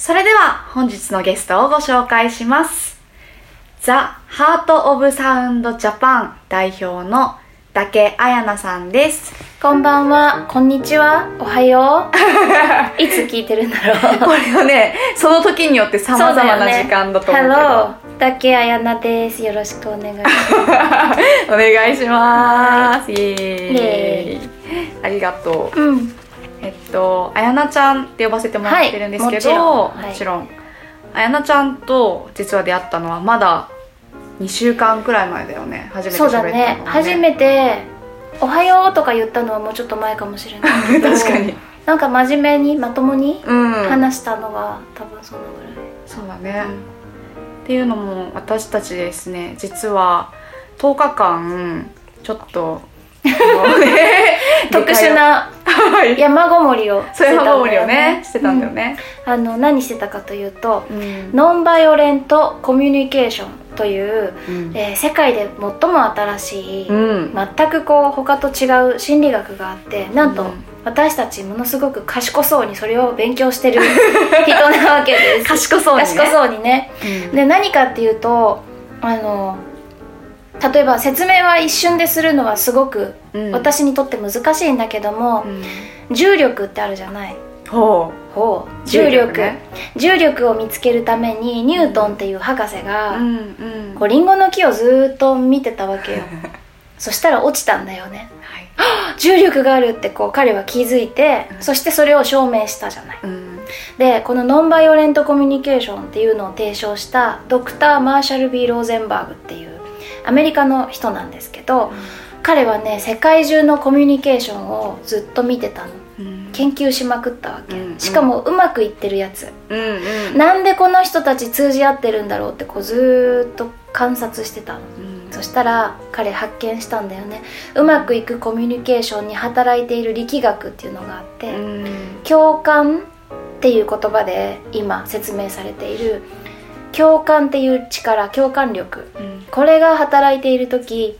それでは本日のゲストをご紹介します。ザ・ハート・オブ・サウンド・ジャパン代表のだけあやなさんです。こんばんは、こんにちは、おはよう。いつ聞いてるんだろう。これをねその時によってさまざまな時間だと思うけど。けあやなです。よろしくお願いします。お願いします。イエーイ。ありがとう。うん、えっとあやなちゃんって呼ばせてもらってるんですけど、はいもちろんもちろんあやなちゃんと実は出会ったのはまだ2週間くらい前だよね初めてそうだね。初めて、おはようとか言ったのはもうちょっと前かもしれないけど。確かに。なんか真面目に、まともにうん話したのは多分そのぐそうだらい。ね、っていうのも私たちですね実は10日間ちょっと 特殊なはい山ごもりをしてたんだよごもりをねしてたんだよね、うん。あの、何してたかというと、うん。ノンバイオレントコミュニケーションという、うん。えー世界で最も新しい、うん。全くこう他と違う心理学があってなんと、うん。私たちものすごく賢そうにそれを勉強してる人なわけです。賢そうにね。賢そうにね。うん。で何かっていうとあの例えば説明は一瞬でするのはすごくうん。私にとって難しいんだけどもう、ん。重力ってあるじゃない？ほほう。重重力力ね。重力を見つけるためにニュートンっていう博士が、ううんうん。こうリンゴの木をずーっと見てたわけよ。そしたら落ちたんだよね。はい。重力があるってこう彼は気づいて、うん。そしてそれを証明したじゃない。うん。でこのノンバイオレントコミュニケーションっていうのを提唱したドクター・マーシャル・ビー・ローゼンバーグっていうアメリカの人なんですけど彼はね世界中のコミュニケーションをずっと見てたの。うん。研究しまくったわけ、うん。しかもうまくいってるやつ。うんうん。なんでこの人たち通じ合ってるんだろうってこうずーっと観察してたの。うん。そしたら彼発見したんだよね。うまくいくコミュニケーションに働いている力学っていうのがあって、うん。共感っていう言葉で今説明されている共感っていう力共感力。うん。これが働いている時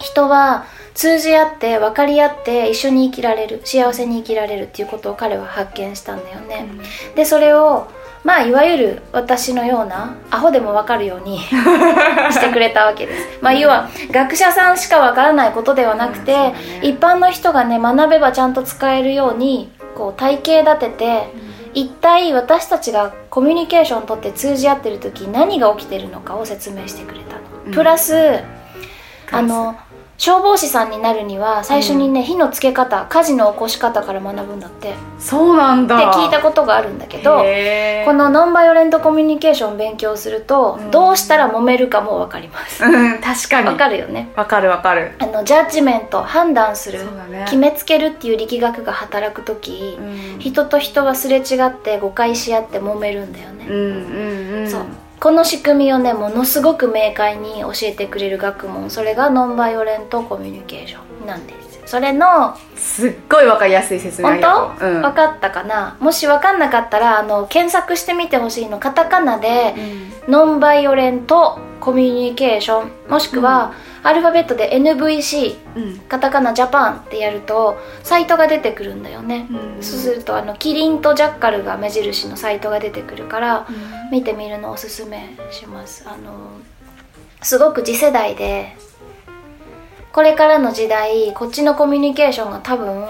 人は通じ合って分かり合って一緒に生きられる幸せに生きられるっていうことを彼は発見したんだよね、でそれをまあいわゆる私のようなアホでも分かるように してくれたわけです。まあ要は学者さんしか分からないことではなくて、うんね。一般の人がね学べばちゃんと使えるようにこう体系立てて、一体私たちがコミュニケーションをとって通じ合ってる時何が起きてるのかを説明してくれたの、うん。プラスプラス。あの消防士さんになるには最初にね、火のつけ方火事の起こし方から学ぶんだって。ってそうなんだ。聞いたことがあるんだけどこのノンバイオレントコミュニケーションを勉強すると、うん。どうしたら揉めるかも分かります。うん。確かに。わかるよね。わかるわかる。あのジャッジメント判断するね。決めつけるっていう力学が働く時、うん。人と人はすれ違って誤解し合って揉めるんだよね、うんうんうん。そうこの仕組みをねものすごく明快に教えてくれる学問それがノンバイオレントコミュニケーションなんですそれのすっごいわかりやすい説明あ本当、とううん。分かったかな？もし分かんなかったらあの検索してみてほしいのカタカナでうん。ノンバイオレントコミュニケーション。もしくは、アルファベットで NVC うん。カタカナジャパンってやるとサイトが出てくるんだよね、うん。そうするとあのキリンとジャッカルが目印のサイトが出てくるから見てみるのをおすすめします。あのすごく次世代でこれからの時代こっちのコミュニケーションが多分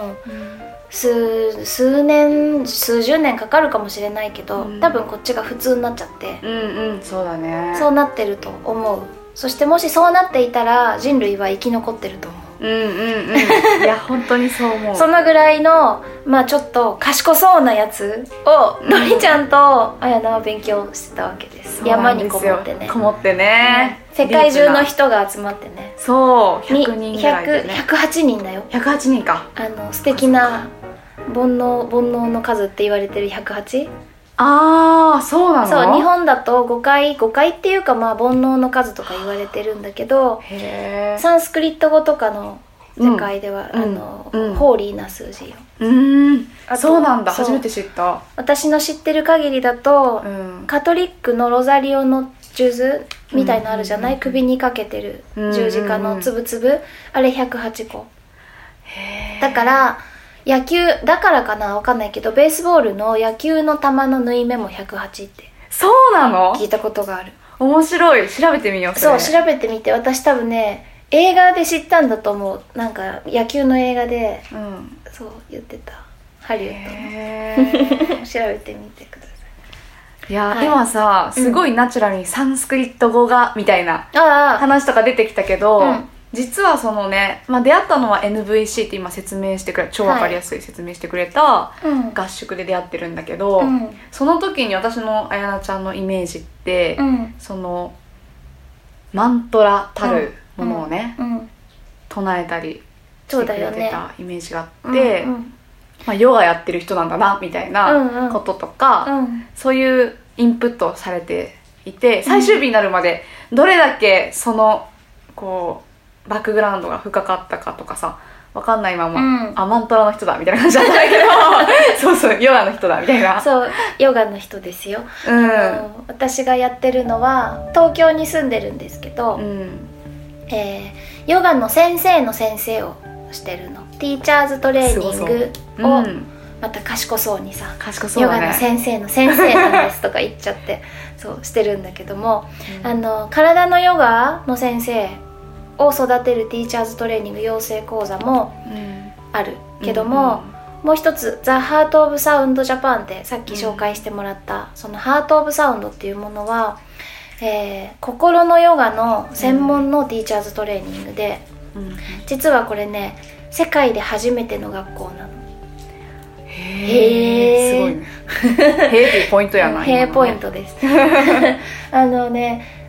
数数年数十年かかるかもしれないけど、うん。多分こっちが普通になっちゃって、うんうんそうだね。そうなってると思うそしてもしそうなっていたら人類は生き残ってると思う。うんうんうん。いや本当にそう思う。そのぐらいのまあちょっと賢そうなやつをうん。のりちゃんと綾菜は勉強してたわけです。山にこもってね。こもってね。世界中の人が集まってね。そうに100人ぐらいでね。100 108人だよ。108人か。あの素敵な煩悩煩悩の数って言われてる 108? ああそうなの？そう日本だと5回5回っていうかまあ煩悩の数とか言われてるんだけどサンスクリット語とかの世界では、うんあの、うん。ホーリーな数字よ。うーん。そうなんだ。初めて知った。私の知ってる限りだと、うん。カトリックのロザリオの数珠みたいのあるじゃない、うん首にかけてるうん十字架のつぶつぶ、あれ108個。だから野球だからかなわかんないけどベースボールの野球の球の縫い目も108ってそうなの？聞いたことがある。面白い。調べてみようそうれ調べてみて。私多分ね映画で知ったんだと思う。なんか野球の映画でうん。そう言ってた。ハリウッドの。調べてみてください。いや、はい。今さすごいナチュラルにサンスクリット語がみたいなあ。話とか出てきたけど、うん実はそのね、まあ、出会ったのは NVC って今説明してくれ超わかりやすい説明してくれたあうん。合宿で出会ってるんだけど、うん。その時に私のあやなちゃんのイメージって、うん。そのマントラたるものをね、うん。唱えたりしてくれてたイメージがあって、うんまあ、ヨガやってる人なんだなみたいうんうなん。こととか、うん。そういうインプットをされていて最終日になるまでどれだけそのこうバックグラウンドが深かったかとかさわかんないまま、うん。あマントラの人だみたいな感じだったんだけど そうそうヨガの人だみたいな。そうヨガの人ですよ、うん。あの私がやってるのは東京に住んでるんですけど、うん。えーヨガの先生の先生をしてるの。ティーチャーズトレーニングをう。ん。また賢そうにさ、賢そうヨガの先生の先生なんですとか言っちゃってそうしてるんだけども、うん。あの体のヨガの先生を育てるティーチャーズトレーニング養成講座もうん。あるけども、もう一つ「ザ・ハート・オブ・サウンド・ジャパン」ってさっき紹介してもらった、そのハート・オブ・サウンドっていうものは、えー心のヨガの専門のティーチャーズトレーニングで、実はこれね世界で初めての学校なの。へえすごいね。へえっていうポイントやな ヘイポイントトです。あのね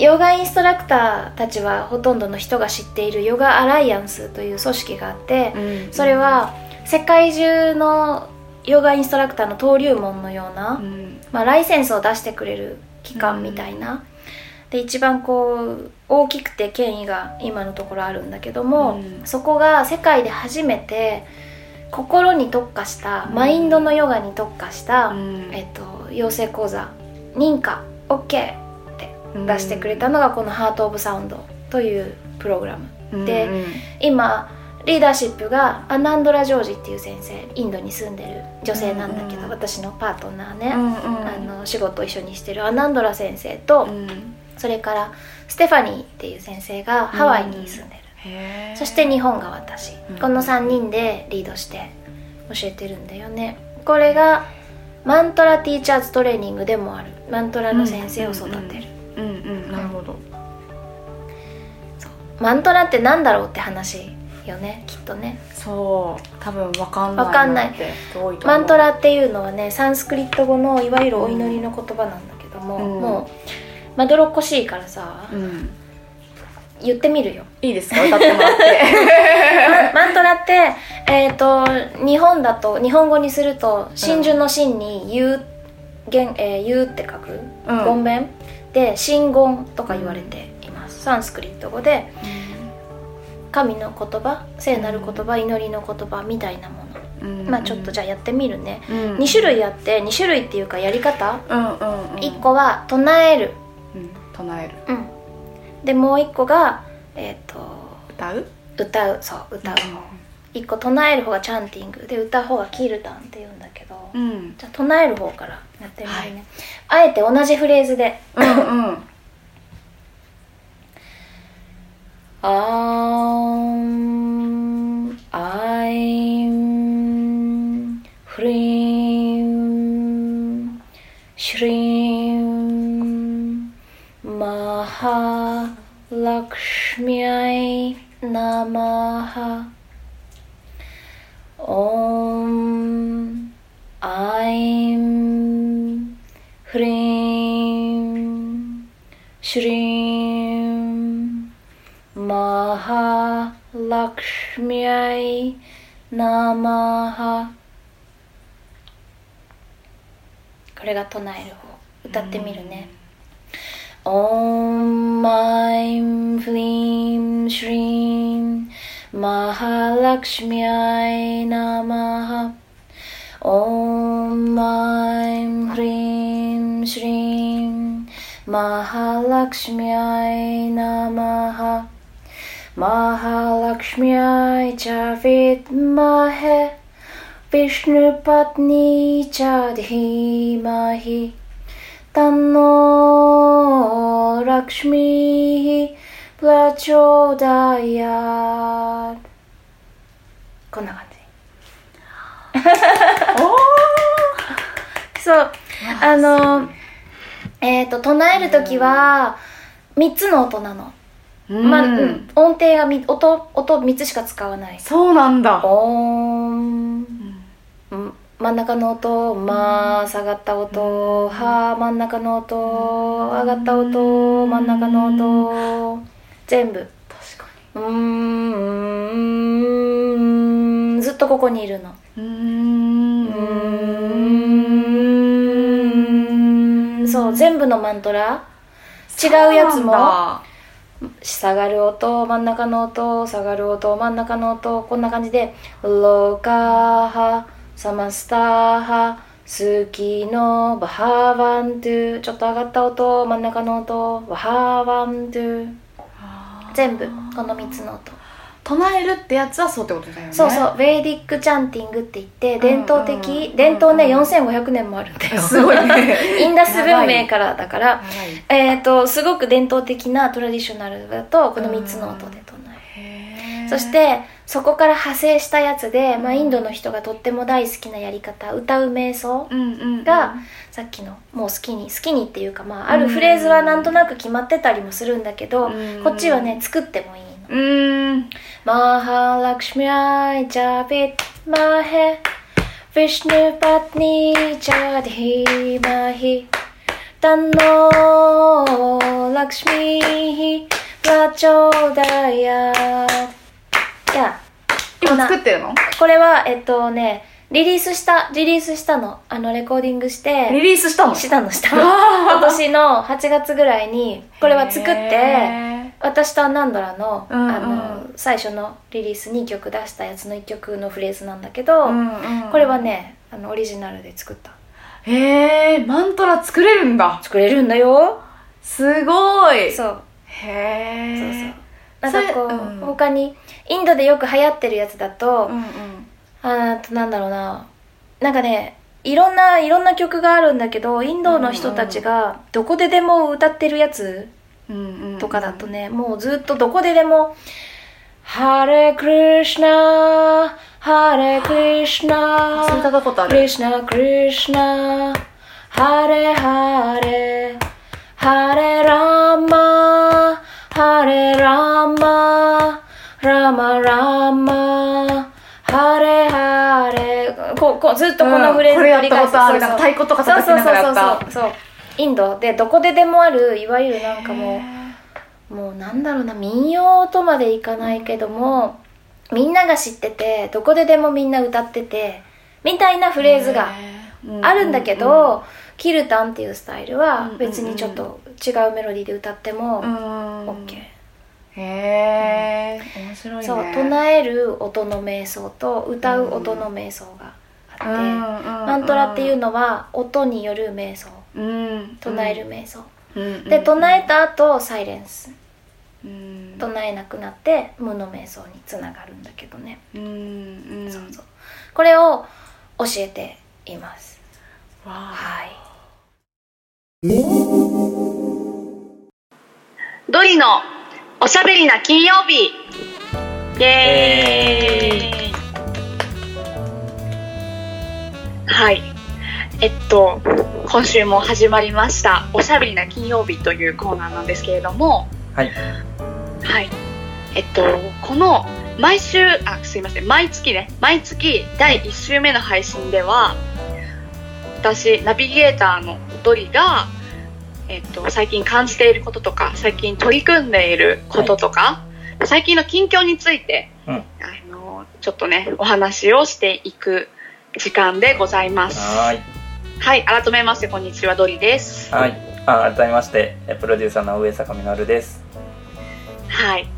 ヨガインストラクターたちはほとんどの人が知っているヨガアライアンスという組織があって、それは世界中のヨガインストラクターの登竜門のような、うん。まあ、ライセンスを出してくれる機関みたいな、で一番こう大きくて権威が今のところあるんだけども、うん。そこが世界で初めて心に特化した、うん。マインドのヨガに特化した、うん。えっと、養成講座認可 OK 出してくれたのがこの「ハート・オブ・サウンド」というプログラム。でうんうん。今リーダーシップがアナンドラ・ジョージっていう先生インドに住んでる女性なんだけど、うん私のパートナーね、うんうん。あの仕事を一緒にしてるアナンドラ先生と、うん。それからステファニーっていう先生がハワイに住んでる、へえそして日本が私、うん。この3人でリードして教えてるんだよね。これがマントラティーチャーズトレーニングでもある。マントラの先生を育てる、うんうんなるほど。マントラってなんだろうって話よねきっとね。そう。多分わかんないわかんない。マントラっていうのはねサンスクリット語のいわゆるお祈りの言葉なんだけども、うん。もうまどろっこしいからさ、うん。言ってみるよ。いいですか？歌ってもらって。マ マントラってえっ、と日本だと日本語にすると真珠の真に言う、言えー言うって書く、うん。言弁？で真言とか言われています、サンスクリット語で神の言葉聖なる言葉、祈りの言葉みたいなもの、うん。まあちょっとじゃあやってみるね、うん。2種類あって2種類っていうかやり方、うんうんうん。1個は唱える、うん。唱える。うん、でもう1個がえっ、と歌う？歌う。そう歌う。方、1個唱える方がチャンティング。で歌う方がキルタンって言うんだけど、うん。じゃあ唱える方からやってみるね、あえて同じフレーズでうんうん「I'm I'm Hrim Shrim Mahalakshmi Namaha Om Namaha. Lakshmiai これが唱える方。歌ってみるね「オンマイムフリームシリーンマハラクシミアイナマハ」「オンマイムフリームシリンマハラクシミアイナマハ」Mahalakshmyai cha vidmahe Vishnu Patni cha dhimahi Tanno Lakshmi Prachodayat こんな感じそうあのえっ、と唱える時は3つの音なの、うん、まあうん、音程がみ音音3つしか使わない。そうなんだ。オーン。うん。真ん中の音、まあ、下がった音、は、真ん中の音、上がった音、真ん中の音、全部。確かうーんうーん、ずっとここにいるの。に。うー。うんーん、そう、全部のマントラ、違うやつも、下がる音、真ん中の音、下がる音、真ん中の音、こんな感じで、ローカーハ、サマスターハ、スキのバハーワントゥ、ちょっと上がった音、真ん中の音、バハーワントゥ、全部、この3つの音。唱えるってやつはそうってことだよね。そうそう、ベーディックチャンティングって言って、伝統的、うんうんうん。伝統ね、4500年もあるんだよ。すごいね。インダス文明からだから。えっ、と、すごく伝統的なトラディショナルだと、この3つの音で唱える。そし、てそこから派生したやつで、まあ、インドの人がとっても大好きなやり方歌う瞑想が、さっきのもう好きに好きにっていうか、まあ、あるフレーズはなんとなく決まってたりもするんだけど、うん。こっちはね作ってもいいマハラクシミャイジャビッマヘ。ヴィシュヌパトニチャディマヒ。タノラクシミヒ。プラチョダヤいや。今作ってるの？これはえっとねリリースしたリリースしたの。あのレコーディングして。リリースしたの？したのし今年の8月ぐらいにこれは作って。へ私とアナンドラの,、うんうん。あの最初のリリース2曲出したやつの1曲のフレーズなんだけど、ーうんうん。これはねあのオリジナルで作った。へえマントラ作れるんだ。作れるんだよ。すごい。そう。へそうえそうなんかこう、うん。他にインドでよく流行ってるやつだと、うんうん。あとなんだろうな。なんかねいろんないろんな曲があるんだけどインドの人たちがどこででも歌ってるやつとかだとね、もうずっとどこででも「ハレクリシナハレクリシナそれ聞いたことあクリる。シナクリシナハレハレハレラマハレラマラマラマハレハレこうこうずっとこのフレーズうんこれやったことある。なんか太鼓とか叩きながらやった。そうそうそうそうそうインドでどこででもあるいわゆるなんかもうもうなんだろうな民謡とまでいかないけどもみんなが知っててどこででもみんな歌っててみたいなフレーズがあるんだけど、キルタンっていうスタイルは別にちょっと違うメロディーで歌ってもうん。OK、へえ面白いね。そう唱える音の瞑想と歌う音の瞑想があって、ママントラっていうのは音による瞑想うん。唱える瞑想、うん。で唱えた後サイレンスうん。唱えなくなって無の瞑想につながるんだけどね、うん。うん。そうそう。これを教えています。わあ。はい。ドリのおしゃべりな金曜日。イエーイ。はいえっと今週も始まりましたおしゃべりな金曜日というコーナーなんですけれどもはい。はいえっとこの毎週あすいません毎月ね毎月第1週目の配信では私ナビゲーターのドリがえっと、最近感じていることとか最近取り組んでいることとか、最近の近況について、うんあのちょっとねお話をしていく時間でございます。はーい。はい、改めましてこんにちはドリです。はい。あ改めまして、えプロデューサーの上坂実です。はい。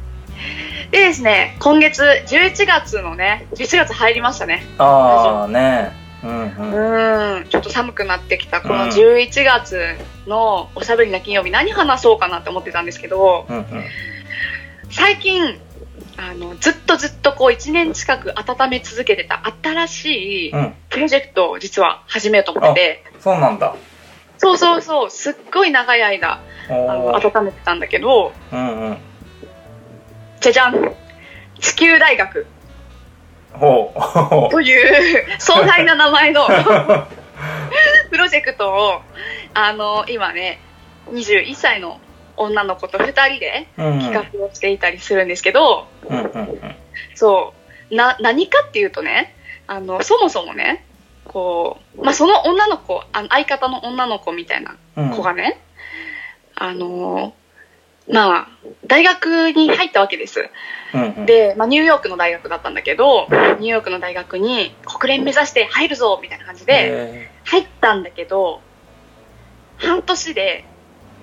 でですね、今月11月のね、11月入りましたね。ああ、ねうんううん。ーん、ちょっと寒くなってきたこのうん11月のおしゃべりな金曜日何話そうかなって思ってたんですけど、うんうん。最近、あの、ずっとずっとこう1年近く温め続けてた新しいうん。プロジェクトを実は始めようと思ってて、そうなんだ。そうそうそう、すっごい長い間、あおの、ー温めてたんだけど、うんうん。じゃじゃん地球大学。ほうという 壮大な名前の プロジェクトを、あの、今ね、21歳の女の子と2人でうんうん。企画をしていたりするんですけど、うんうんうん。そう、な、何かっていうとね、あの、そもそもね、こう、まあ、その女の子、あの相方の女の子みたいなうん。子がね、あの、まあ、大学に入ったわけです。うんうん。で、まあ、ニューヨークの大学だったんだけど、ニューヨークの大学に国連目指して入るぞみたいな感じでへ入ったんだけど、半年でー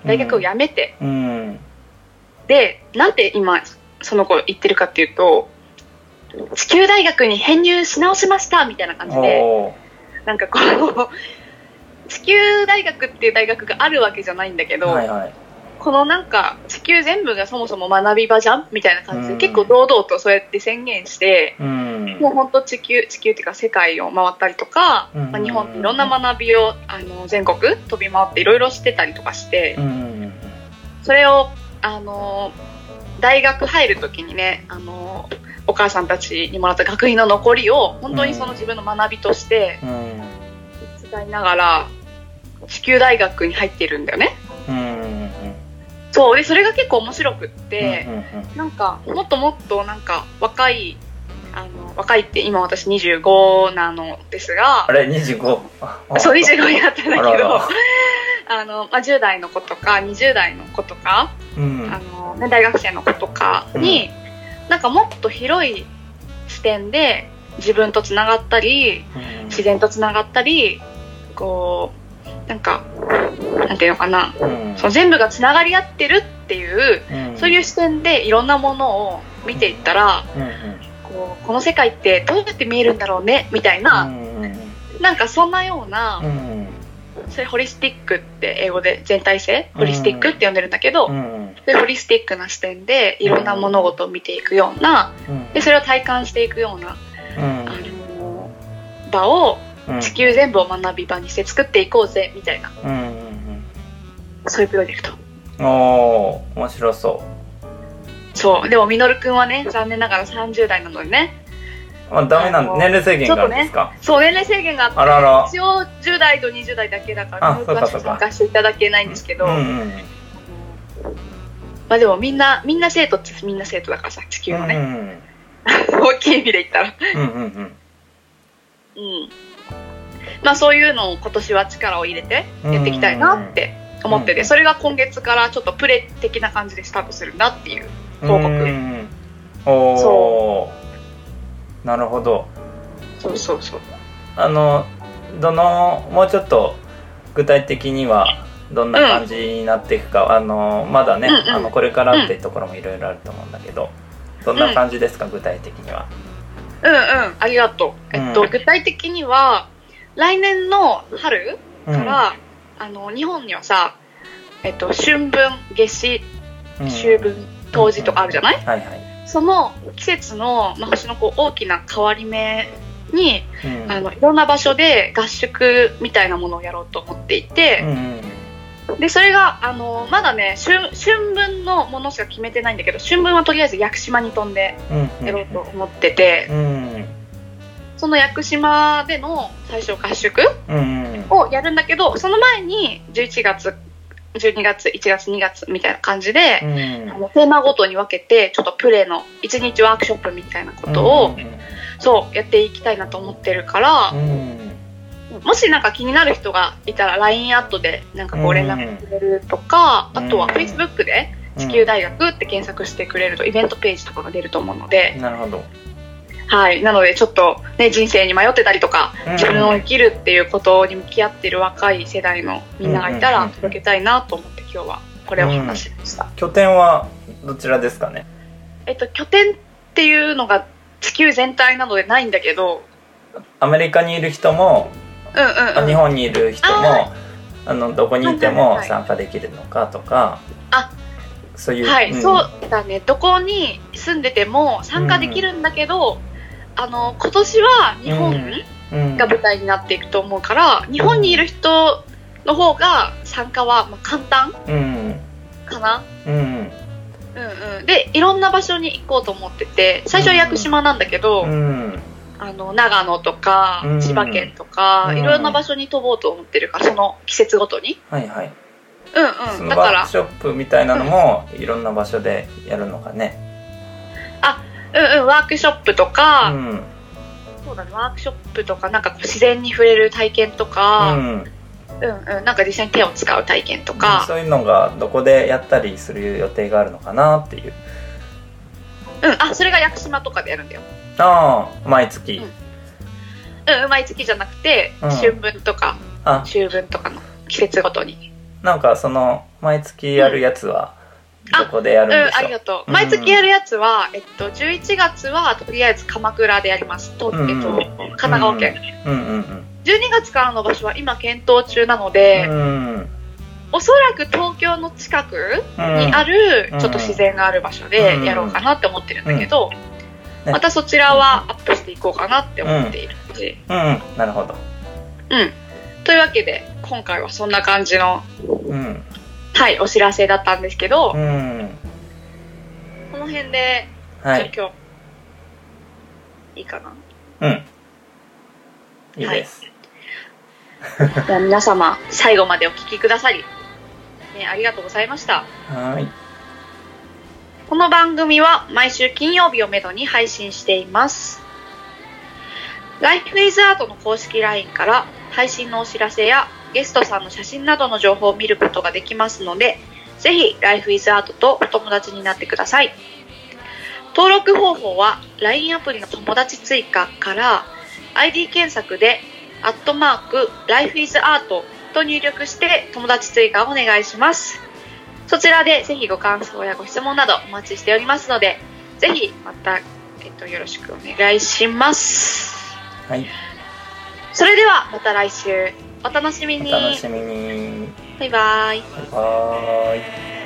大学を辞めて、うん。で、なんて今その子言ってるかっていうと、地球大学に編入し直しましたみたいな感じで、おなんかこう、地球大学っていう大学があるわけじゃないんだけーど、はいはい。このなんか地球全部がそもそも学び場じゃんみたいな感じで、うん結構堂々とそうやって宣言して、うん。もう本当地球、地球っていうか世界を回ったりとか、うんまあ、日本っていろんな学びをあの全国飛び回っていろいろしてたりとかしてう、んうんそれを、あの、大学入るときにね、あの、お母さんたちにもらった学費の残りを本当にその自分の学びとして。使いながら地球大学に入ってるんだよね。うん。そう。で、それが結構面白くって、うんうんうんなんか、もっともっとなんか若い、あの、若いって今私25なのですがあ、れ、25? あそう、25になったんだけど、あ の、まあ、10代の子とか、20代の子とか、うん。あの、ね、大学生の子とかに、なんかもっと広い視点で自分とつながったり、自然とつながったり、こう、なんか、なんていうのかな、うん。その全部がつながり合ってるっていう、うん。そういう視点でいろんなものを見ていったら、うんうん。こうこの世界ってどうやって見えるんだろうね、みたいな、なんかそんなような、うんそれホリスティックって英語で全体性？ホリスティックって呼んでるんだけど、うんそういうホリスティックな視点でいろんな物事を見ていくようなうん。でそれを体感していくような、うん。あの場をうん地球全部を学び場にして作っていこうぜみたいな。うんうんそういうプロジェクト。うんおー面白そそう。でもみのるくんはね残念ながら30代なのでね。うあダメなん年齢制限があるんですか、そう年齢制限があってあらら。一応10代と20代だけだからあみのるくんはそうか。そうか参加していただけないんですけど、うんうんまあでもみんなみんな生徒ってみんな生徒だからさ地球のね、うん。大きい意味で言ったら。うんうんうん。うんまあそういうのを今年は力を入れてやっていきたいなって思ってて、うん。それが今月からちょっとプレ的な感じでスタートするんだっていう報告。うん。おおなるほど。そうそうそう。あのどのもうちょっと具体的にはどんな感じになっていくか、あのまだね、うんうん。あのこれからっていうところもいろいろあると思うんだけどどんな感じですか、具体的には？うんうん。ありがとう、えっとうん。具体的には来年の春うん。から、あの日本にはさえっと春分夏至うん。秋分冬至とかあるじゃない、はいはい。その季節の、まあ、星のこう大きな変わり目にうん。あのいろんな場所で合宿みたいなものをやろうと思っていて、うんでそれがあのまだね春春分のものしか決めてないんだけど春分はとりあえず屋久島に飛んでうん。やろうと思ってて、うんその屋久島での最初合宿うんをやるんだけどその前に11月12月1月2月みたいな感じで、うん。あのテーマごとに分けてちょっとプレーの1日ワークショップみたいなことを、そうやっていきたいなと思ってるからう、ん。もしなんか気になる人がいたら LINE アットでなんかご連絡くれるとか、うんあとは Facebook で地球大学って検索してくれるとイベントページとかが出ると思うので、なるほど。はい、なのでちょっと、ね、人生に迷ってたりとか、うん。自分を生きるっていうことに向き合ってる若い世代のみんながいたらうんうんうん。届けたいなと思って今日はこれを話しました、拠点はどちらですかね？えっと拠点っていうのが地球全体なのでないんだけどアメリカにいる人も、うんうんうん。日本にいる人もあのどこにいても参加できるのかとか、あそういう、はい、ん。そうだね。どこに住んでても参加できるんだけど、あの今年は日本うん。が舞台になっていくと思うから、日本にいる人の方が参加はまあ簡単うん。かな？うん。うんうん、でいろんな場所に行こうと思ってて最初は屋久島なんだけど、うん。あの長野とかうん。千葉県とか、うん。いろんな場所に飛ぼうと思ってるからその季節ごとに。はいはい。うんそうん。だからのワークショップみたいなのもいろんな場所でやるのかねうんうんワークショップとうか、ん。そうだねワークショップとかなんか自然に触れる体験とか、うん、うんうんなんか実際に手を使う体験とか、そういうのがどこでやったりする予定があるのかなっていう。うんあそれが屋久島とかでやるんだよ。ああ毎月、うん。うん毎月じゃなくて、うん。春分とかあ。秋分とかの季節ごとに。なんかその毎月やるやつはどこでやうん、るんでしょう、ありがとう。うん。毎月やるやつは、えっと、11月はとりあえず鎌倉でやります。と、うんえっと、神奈川県。うんうん12月からの場所は今検討中なのうで、んうん。おそらく東京の近くうんにあるうん。ちょっと自然がある場所でやろうかなって思ってるんだけど、ね。またそちらはアップしていこうかなって思っているし、うん。うん。なるほど。うん。というわけで、今回はそんな感じの、うんはい、お知らせだったんですけど、うんこの辺で、はいじゃあ今日、いいかな？うんいいです、じゃあ皆様、最後までお聞きくださり、ね、ありがとうございました。はいこの番組は毎週金曜日をめどに配信しています。Life is Art の公式 LINE から配信のお知らせやゲストさんの写真などの情報を見ることができますので、ぜひ Life is Art とお友達になってください。登録方法は LINE アプリの友達追加から ID 検索でアットマーク Life is Art と入力して友達追加をお願いします。そちらでぜひご感想やご質問などお待ちしておりますので、ぜひまた、えっと、よろしくお願いします。はいそれではまた来週お楽しみおに。楽しみにバイバイ。バイバーイ